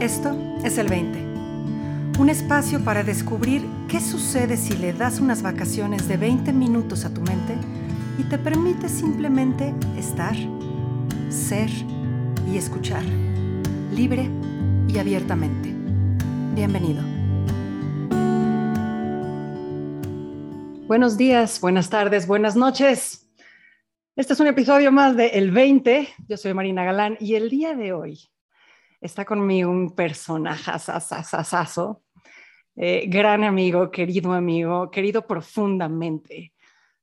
Esto es el 20. Un espacio para descubrir qué sucede si le das unas vacaciones de 20 minutos a tu mente y te permite simplemente estar, ser y escuchar, libre y abiertamente. Bienvenido. Buenos días, buenas tardes, buenas noches. Este es un episodio más de El 20. Yo soy Marina Galán y el día de hoy está conmigo un personaje eh, gran amigo, querido amigo, querido profundamente,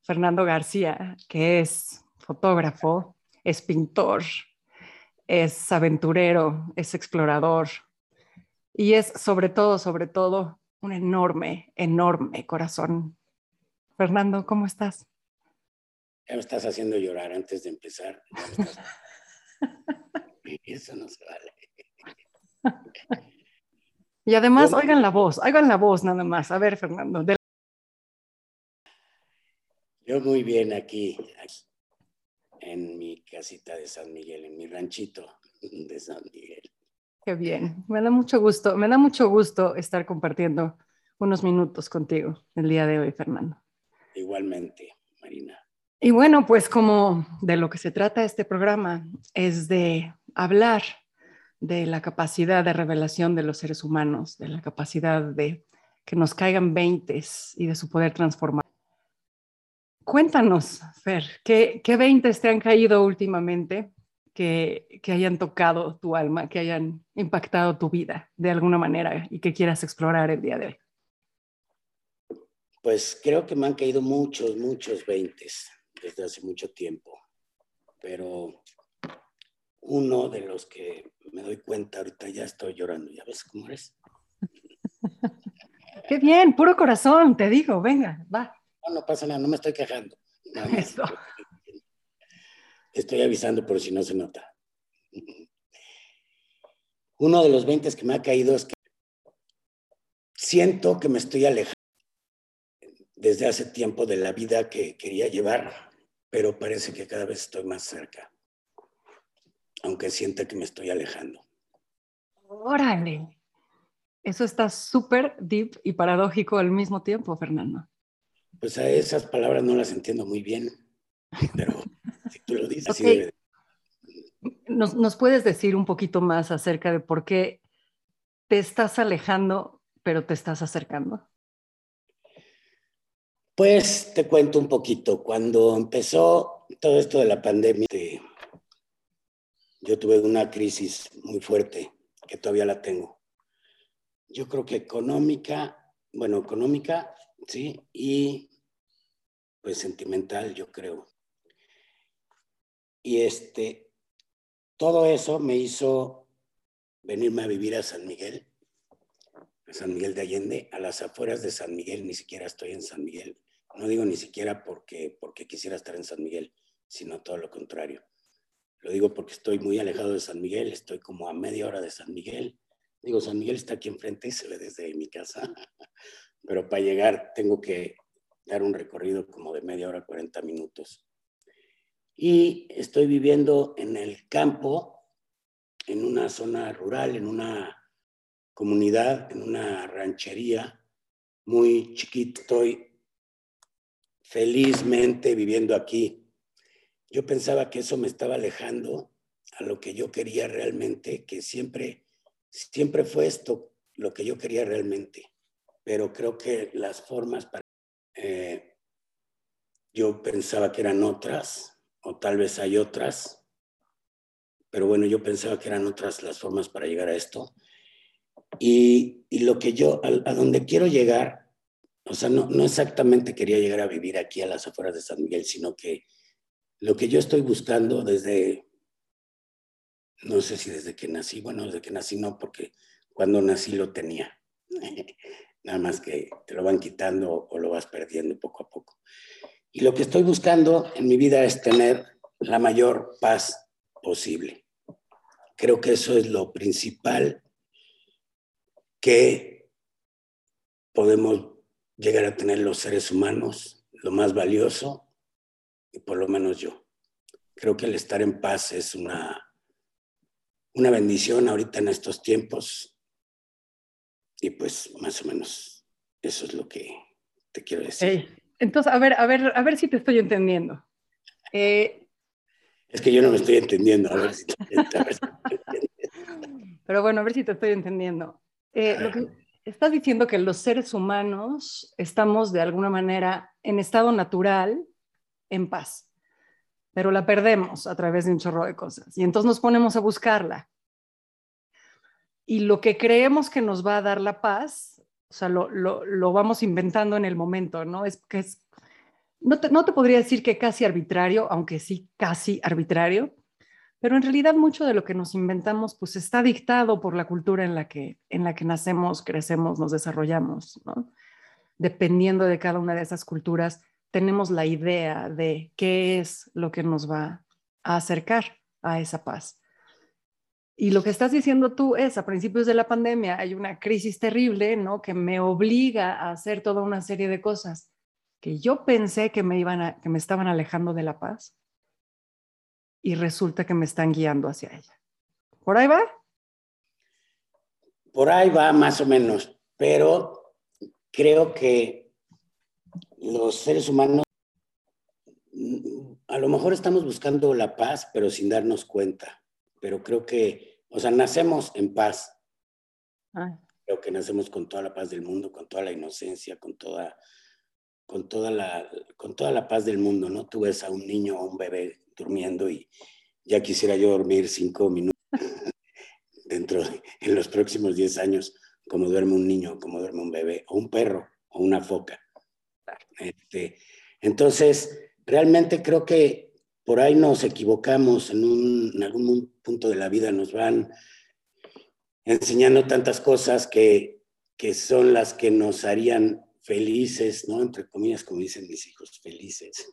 Fernando García, que es fotógrafo, es pintor, es aventurero, es explorador y es sobre todo, sobre todo, un enorme, enorme corazón Fernando, ¿cómo estás? Ya me estás haciendo llorar antes de empezar. Eso no se vale. Y además, oigan la voz, oigan la voz nada más. A ver, Fernando. Yo muy bien aquí, en mi casita de San Miguel, en mi ranchito de San Miguel. Qué bien, me da mucho gusto, me da mucho gusto estar compartiendo unos minutos contigo el día de hoy, Fernando. Igualmente, Marina. Y bueno, pues como de lo que se trata este programa es de hablar de la capacidad de revelación de los seres humanos, de la capacidad de que nos caigan veintes y de su poder transformar. Cuéntanos, Fer, ¿qué, qué veintes te han caído últimamente que, que hayan tocado tu alma, que hayan impactado tu vida de alguna manera y que quieras explorar el día de hoy? Pues creo que me han caído muchos, muchos veintes desde hace mucho tiempo, pero uno de los que me doy cuenta ahorita ya estoy llorando, ¿ya ves cómo eres? Qué bien, puro corazón, te digo, venga, va. No, no pasa nada, no me estoy quejando. Estoy avisando por si no se nota. Uno de los veintes que me ha caído es que siento que me estoy alejando desde hace tiempo de la vida que quería llevar, pero parece que cada vez estoy más cerca, aunque sienta que me estoy alejando. Órale, eso está súper deep y paradójico al mismo tiempo, Fernando. Pues a esas palabras no las entiendo muy bien, pero si tú lo dices, sí ¿Nos, ¿Nos puedes decir un poquito más acerca de por qué te estás alejando, pero te estás acercando? Pues te cuento un poquito. Cuando empezó todo esto de la pandemia, yo tuve una crisis muy fuerte, que todavía la tengo. Yo creo que económica, bueno, económica, sí, y pues sentimental, yo creo. Y este, todo eso me hizo venirme a vivir a San Miguel, a San Miguel de Allende, a las afueras de San Miguel, ni siquiera estoy en San Miguel. No digo ni siquiera porque, porque quisiera estar en San Miguel, sino todo lo contrario. Lo digo porque estoy muy alejado de San Miguel, estoy como a media hora de San Miguel. Digo, San Miguel está aquí enfrente y se ve desde mi casa, pero para llegar tengo que dar un recorrido como de media hora, 40 minutos. Y estoy viviendo en el campo, en una zona rural, en una comunidad, en una ranchería muy chiquita. Estoy felizmente viviendo aquí. Yo pensaba que eso me estaba alejando a lo que yo quería realmente, que siempre, siempre fue esto lo que yo quería realmente. Pero creo que las formas para... Eh, yo pensaba que eran otras, o tal vez hay otras, pero bueno, yo pensaba que eran otras las formas para llegar a esto. Y, y lo que yo, a, a donde quiero llegar o sea, no, no exactamente quería llegar a vivir aquí a las afueras de San Miguel, sino que lo que yo estoy buscando desde, no sé si desde que nací, bueno, desde que nací no, porque cuando nací lo tenía. Nada más que te lo van quitando o lo vas perdiendo poco a poco. Y lo que estoy buscando en mi vida es tener la mayor paz posible. Creo que eso es lo principal que podemos llegar a tener los seres humanos, lo más valioso, por lo menos yo. Creo que el estar en paz es una, una bendición ahorita en estos tiempos. Y pues más o menos eso es lo que te quiero decir. Entonces, a ver, a ver, a ver si te estoy entendiendo. Eh, es que yo no me estoy entendiendo. A ver si Pero bueno, a ver si te estoy entendiendo. Eh, lo que estás diciendo que los seres humanos estamos de alguna manera en estado natural, en paz, pero la perdemos a través de un chorro de cosas y entonces nos ponemos a buscarla. Y lo que creemos que nos va a dar la paz, o sea, lo, lo, lo vamos inventando en el momento, ¿no? Es que es, no te, no te podría decir que casi arbitrario, aunque sí casi arbitrario, pero en realidad mucho de lo que nos inventamos pues está dictado por la cultura en la que, en la que nacemos, crecemos, nos desarrollamos, ¿no? Dependiendo de cada una de esas culturas, tenemos la idea de qué es lo que nos va a acercar a esa paz. Y lo que estás diciendo tú es, a principios de la pandemia hay una crisis terrible, ¿no? Que me obliga a hacer toda una serie de cosas que yo pensé que me, iban a, que me estaban alejando de la paz y resulta que me están guiando hacia ella. ¿Por ahí va? Por ahí va más o menos, pero creo que los seres humanos a lo mejor estamos buscando la paz, pero sin darnos cuenta. Pero creo que, o sea, nacemos en paz. Creo que nacemos con toda la paz del mundo, con toda la inocencia, con toda, con toda la, con toda la paz del mundo, ¿no? Tú ves a un niño o un bebé durmiendo y ya quisiera yo dormir cinco minutos dentro, en los próximos diez años, como duerme un niño, como duerme un bebé, o un perro, o una foca. Este, entonces, realmente creo que por ahí nos equivocamos en, en algún punto de la vida, nos van enseñando tantas cosas que, que son las que nos harían felices, ¿no? Entre comillas, como dicen mis hijos, felices.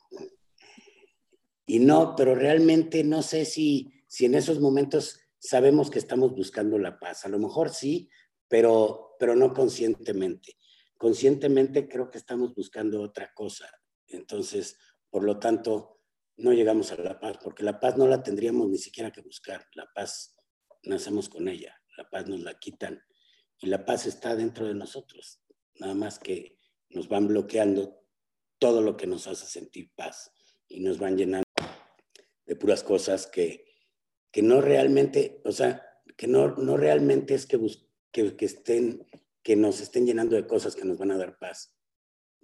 Y no, pero realmente no sé si, si en esos momentos sabemos que estamos buscando la paz. A lo mejor sí, pero, pero no conscientemente. Conscientemente creo que estamos buscando otra cosa. Entonces, por lo tanto, no llegamos a la paz, porque la paz no la tendríamos ni siquiera que buscar. La paz nacemos con ella, la paz nos la quitan y la paz está dentro de nosotros. Nada más que nos van bloqueando todo lo que nos hace sentir paz y nos van llenando de puras cosas que, que no realmente, o sea, que no, no realmente es que, que, que, estén, que nos estén llenando de cosas que nos van a dar paz,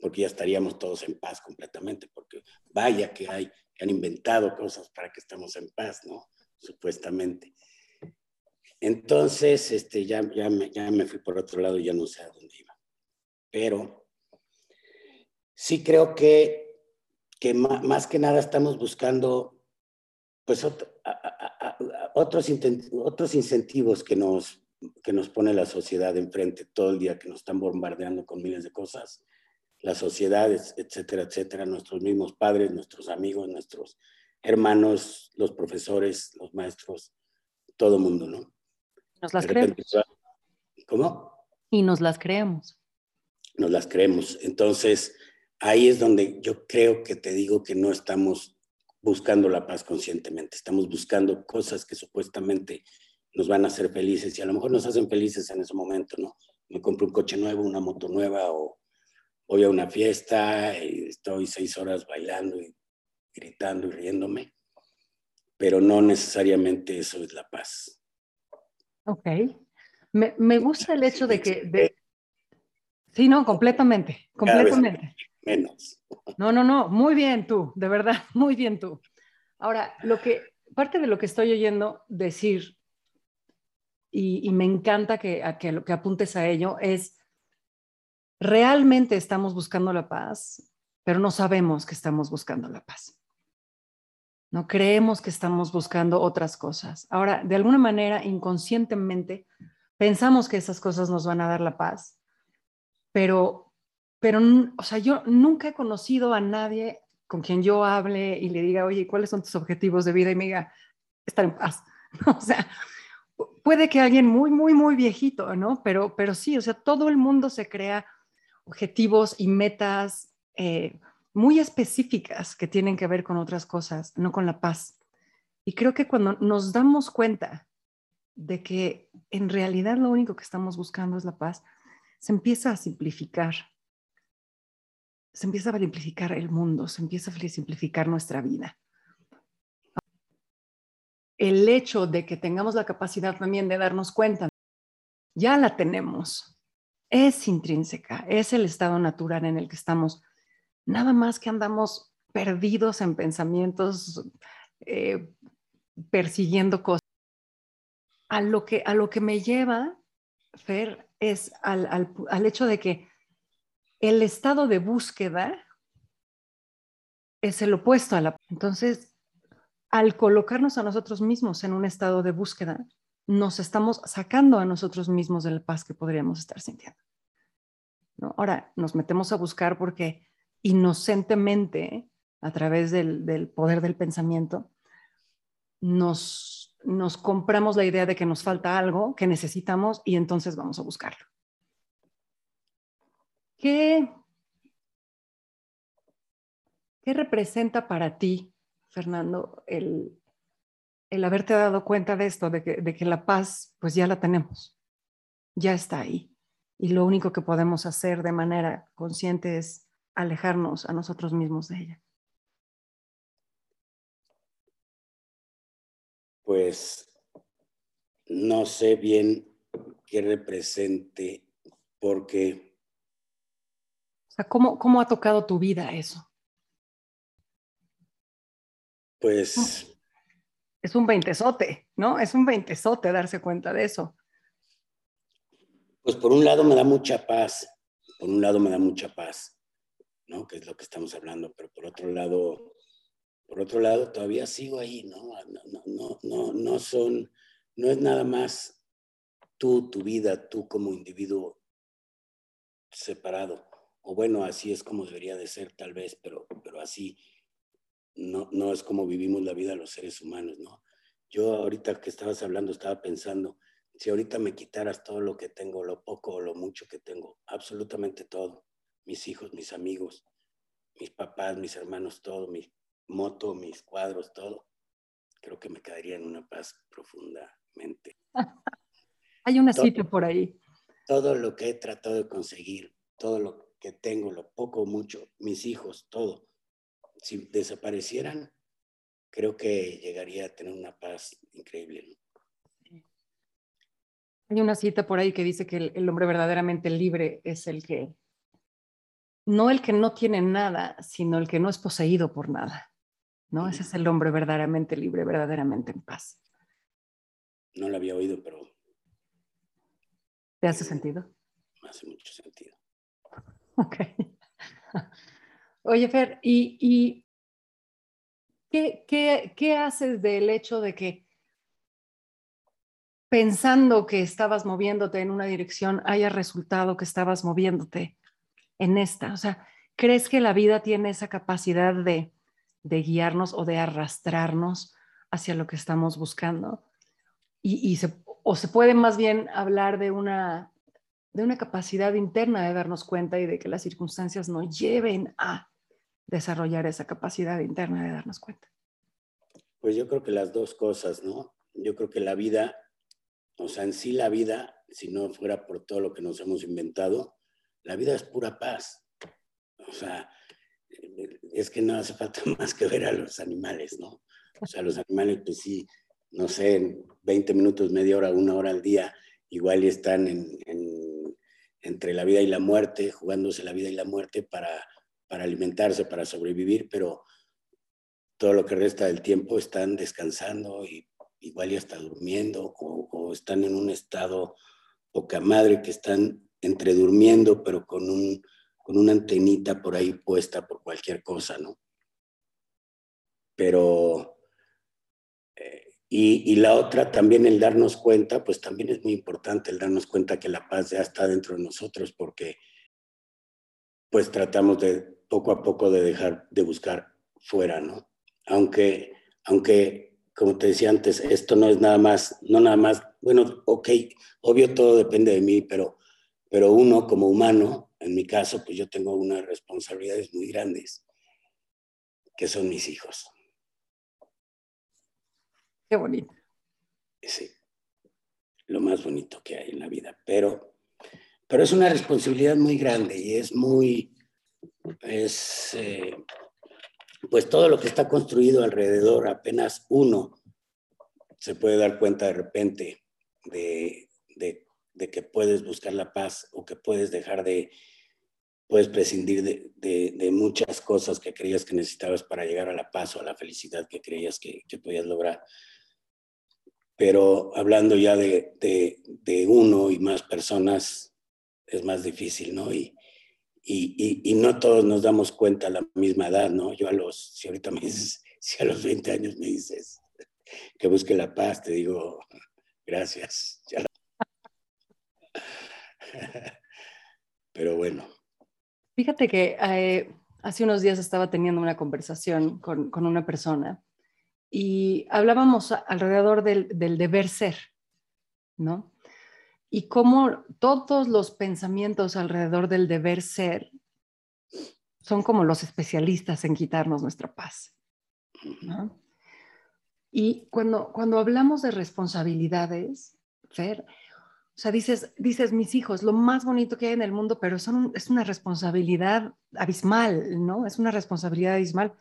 porque ya estaríamos todos en paz completamente, porque vaya que hay, que han inventado cosas para que estemos en paz, ¿no? Supuestamente. Entonces, este, ya, ya, me, ya me fui por otro lado y ya no sé a dónde iba. Pero sí creo que, que más que nada estamos buscando pues otros, otros incentivos que nos, que nos pone la sociedad enfrente todo el día, que nos están bombardeando con miles de cosas, las sociedades, etcétera, etcétera, nuestros mismos padres, nuestros amigos, nuestros hermanos, los profesores, los maestros, todo el mundo, ¿no? Nos las creemos. ¿Cómo? Y nos las creemos. Nos las creemos. Entonces, ahí es donde yo creo que te digo que no estamos buscando la paz conscientemente, estamos buscando cosas que supuestamente nos van a hacer felices y a lo mejor nos hacen felices en ese momento, ¿no? Me compro un coche nuevo, una moto nueva o voy a una fiesta y estoy seis horas bailando y gritando y riéndome, pero no necesariamente eso es la paz. Ok. Me, me gusta el hecho de que... De... Sí, no, completamente, completamente. Menos. No, no, no, muy bien tú, de verdad, muy bien tú. Ahora, lo que, parte de lo que estoy oyendo decir, y, me encanta que, que, que apuntes a ello, es, realmente estamos buscando la paz, pero no sabemos que estamos buscando la paz. No creemos que estamos buscando otras cosas. Ahora, de alguna manera, inconscientemente, pensamos que esas cosas nos van a dar la paz, pero pero, o sea, yo nunca he conocido a nadie con quien yo hable y le diga, oye, ¿cuáles son tus objetivos de vida? Y me diga, estar en paz. O sea, puede que alguien muy, muy, muy viejito, ¿no? Pero, pero sí, o sea, todo el mundo se crea objetivos y metas eh, muy específicas que tienen que ver con otras cosas, no con la paz. Y creo que cuando nos damos cuenta de que en realidad lo único que estamos buscando es la paz, se empieza a simplificar. Se empieza a simplificar el mundo, se empieza a simplificar nuestra vida. El hecho de que tengamos la capacidad también de darnos cuenta, ya la tenemos, es intrínseca, es el estado natural en el que estamos. Nada más que andamos perdidos en pensamientos, eh, persiguiendo cosas. A lo, que, a lo que me lleva, Fer, es al, al hecho de que el estado de búsqueda es el opuesto a la... Entonces, al colocarnos a nosotros mismos en un estado de búsqueda, nos estamos sacando a nosotros mismos de la paz que podríamos estar sintiendo. ¿no? Ahora, nos metemos a buscar porque inocentemente, a través del, poder del pensamiento, nos, nos compramos la idea de que nos falta algo, que necesitamos, y entonces vamos a buscarlo. ¿Qué, qué representa para ti, Fernando, el, el haberte dado cuenta de esto, de que, la paz, pues ya la tenemos, ya está ahí. Y lo único que podemos hacer de manera consciente es alejarnos a nosotros mismos de ella. Pues no sé bien qué represente, porque... O sea, ¿cómo, cómo ha tocado tu vida eso? Pues es un veintesote, ¿no? Es un veintesote darse cuenta de eso. Pues por un lado me da mucha paz, por un lado me da mucha paz, ¿no? Que es lo que estamos hablando, pero por otro lado, por otro lado todavía sigo ahí, ¿no? No, no, no, no son, no es nada más tú, tu vida, tú como individuo separado. O bueno, así es como debería de ser tal vez, pero, pero así no, no es como vivimos la vida los seres humanos, ¿no? Yo ahorita que estabas hablando estaba pensando, si ahorita me quitaras todo lo que tengo, lo poco o lo mucho que tengo, absolutamente todo, mis hijos, mis amigos, mis papás, mis hermanos, todo, mi moto, mis cuadros, todo, creo que me quedaría en una paz profundamente. Hay una cita por ahí. Todo lo que he tratado de conseguir, todo lo que tengo, lo poco o mucho, mis hijos, todo, si desaparecieran, creo que llegaría a tener una paz increíble. Hay una cita por ahí que dice que el, hombre verdaderamente libre es el que, no el que no tiene nada, sino el que no es poseído por nada. ¿no? Ese es el hombre verdaderamente libre, verdaderamente en paz. No lo había oído, pero... ¿Te hace sentido? Me hace mucho sentido. Ok. Oye, Fer, ¿y, qué, haces del hecho de que pensando que estabas moviéndote en una dirección haya resultado que estabas moviéndote en esta? O sea, ¿crees que la vida tiene esa capacidad de, guiarnos o de arrastrarnos hacia lo que estamos buscando? Y, o se puede más bien hablar de una, de una capacidad interna de darnos cuenta y de que las circunstancias nos lleven a desarrollar esa capacidad interna de darnos cuenta? Pues yo creo que las dos cosas, ¿no? Yo creo que la vida, o sea, en sí la vida, si no fuera por todo lo que nos hemos inventado, la vida es pura paz. O sea, es que no hace falta más que ver a los animales, ¿no? O sea, los animales, pues sí, no sé, en 20 minutos, media hora, una hora al día, igual están entre la vida y la muerte, jugándose la vida y la muerte para para alimentarse, para sobrevivir, pero todo lo que resta del tiempo están descansando y igual ya está durmiendo o, están en un estado poca madre que están entre durmiendo, pero con, un, con una antenita por ahí puesta por cualquier cosa, ¿no? Pero, eh, y, y, la otra también el darnos cuenta, pues también es muy importante el darnos cuenta que la paz ya está dentro de nosotros, porque pues tratamos de poco a poco de dejar de buscar fuera, ¿no? Aunque, aunque, como te decía antes, esto no es nada más, no nada más, bueno, ok, obvio todo depende de mí, pero, pero uno como humano, en mi caso, pues yo tengo unas responsabilidades muy grandes, que son mis hijos. Qué bonito. Sí. lo más bonito que hay en la vida. Pero, pero es una responsabilidad muy grande y es muy, es, eh, pues todo lo que está construido alrededor, apenas uno se puede dar cuenta de repente de, de, que puedes buscar la paz o que puedes dejar de, puedes prescindir de, de, de, muchas cosas que creías que necesitabas para llegar a la paz o a la felicidad que creías que, que podías lograr. Pero hablando ya de, de, uno y más personas, es más difícil, ¿no? Y, y, y, no todos nos damos cuenta a la misma edad, ¿no? Yo a los, si ahorita me dices, si a los 20 años me dices que busque la paz, te digo, gracias. Pero bueno. Fíjate que eh, hace unos días estaba teniendo una conversación con, con una persona y hablábamos alrededor del, del, deber ser, ¿no? Y cómo todos los pensamientos alrededor del deber ser son como los especialistas en quitarnos nuestra paz. Y cuando, cuando hablamos de responsabilidades, Fer, o sea, dices, dices, mis hijos, lo más bonito que hay en el mundo, pero son, es una responsabilidad abismal, ¿no? Es una responsabilidad abismal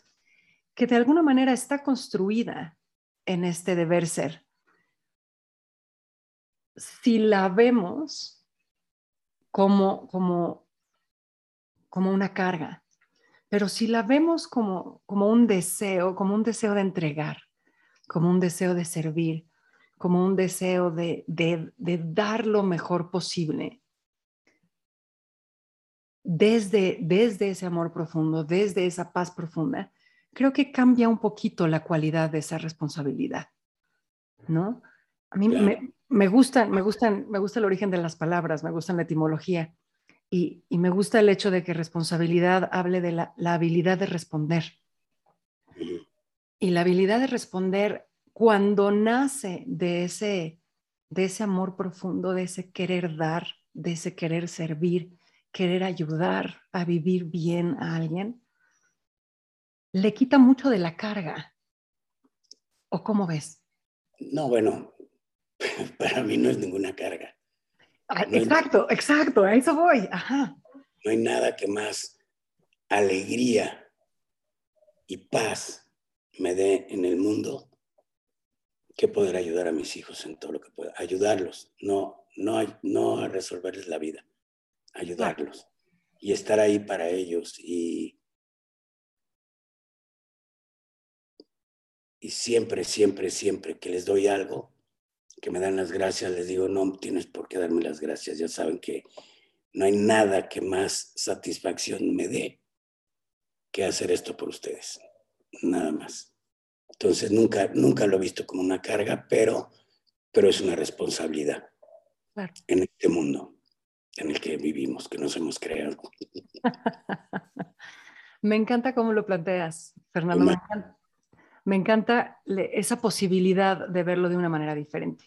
que de alguna manera está construida en este deber ser. Si la vemos como, como, como una carga, pero si la vemos como, como un deseo, como un deseo de entregar, como un deseo de servir, como un deseo de, de, de dar lo mejor posible, desde, desde ese amor profundo, desde esa paz profunda, creo que cambia un poquito la cualidad de esa responsabilidad, ¿no? A mí me, me, gustan, me, gustan, me gusta el origen de las palabras, me gusta la etimología y, y me gusta el hecho de que responsabilidad hable de la, la habilidad de responder. Y la habilidad de responder cuando nace de ese, de ese amor profundo, de ese querer dar, de ese querer servir, querer ayudar a vivir bien a alguien, le quita mucho de la carga. ¿O cómo ves? No, bueno, para mí no es ninguna carga. Ah, exacto, exacto, a eso voy. Ajá. No hay nada que más alegría y paz me dé en el mundo que poder ayudar a mis hijos en todo lo que pueda. Ayudarlos, no, no, no a resolverles la vida, ayudarlos y estar ahí para ellos y y siempre, siempre, siempre que les doy algo, que me dan las gracias, les digo, no tienes por qué darme las gracias, ya saben que no hay nada que más satisfacción me dé que hacer esto por ustedes, nada más. Entonces nunca, nunca lo he visto como una carga, pero, pero es una responsabilidad en este mundo en el que vivimos, que nos hemos creado. me encanta cómo lo planteas, Fernando. Me encanta, me encanta esa posibilidad de verlo de una manera diferente.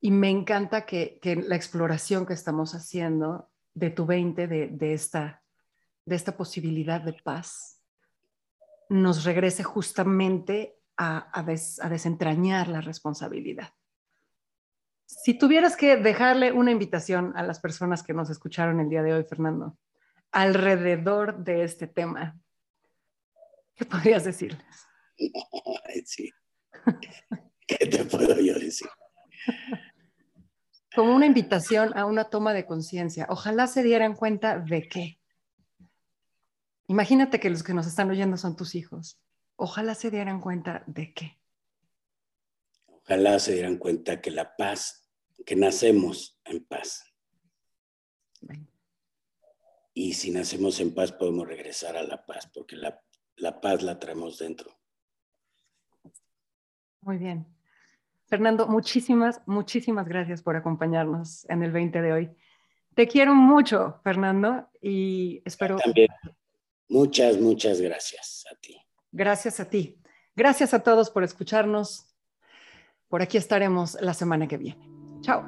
Y me encanta que, la exploración que estamos haciendo de tu 20, de, esta, posibilidad de paz, nos regrese justamente a desentrañar la responsabilidad. Si tuvieras que dejarle una invitación a las personas que nos escucharon el día de hoy, Fernando, alrededor de este tema, ¿Qué podrías decirles? sí. ¿Qué te puedo yo decir? Como una invitación a una toma de conciencia. Ojalá se dieran cuenta de qué. Imagínate que los que nos están oyendo son tus hijos. Ojalá se dieran cuenta de qué. Ojalá se dieran cuenta que la paz, que nacemos en paz. Y si nacemos en paz podemos regresar a la paz, porque la la paz la traemos dentro. Muy bien. Fernando, muchísimas, muchísimas gracias por acompañarnos en el 20 de hoy. Te quiero mucho, Fernando, y espero... También. Muchas, muchas gracias a ti. Gracias a ti. Gracias a todos por escucharnos. Por aquí estaremos la semana que viene. Chao.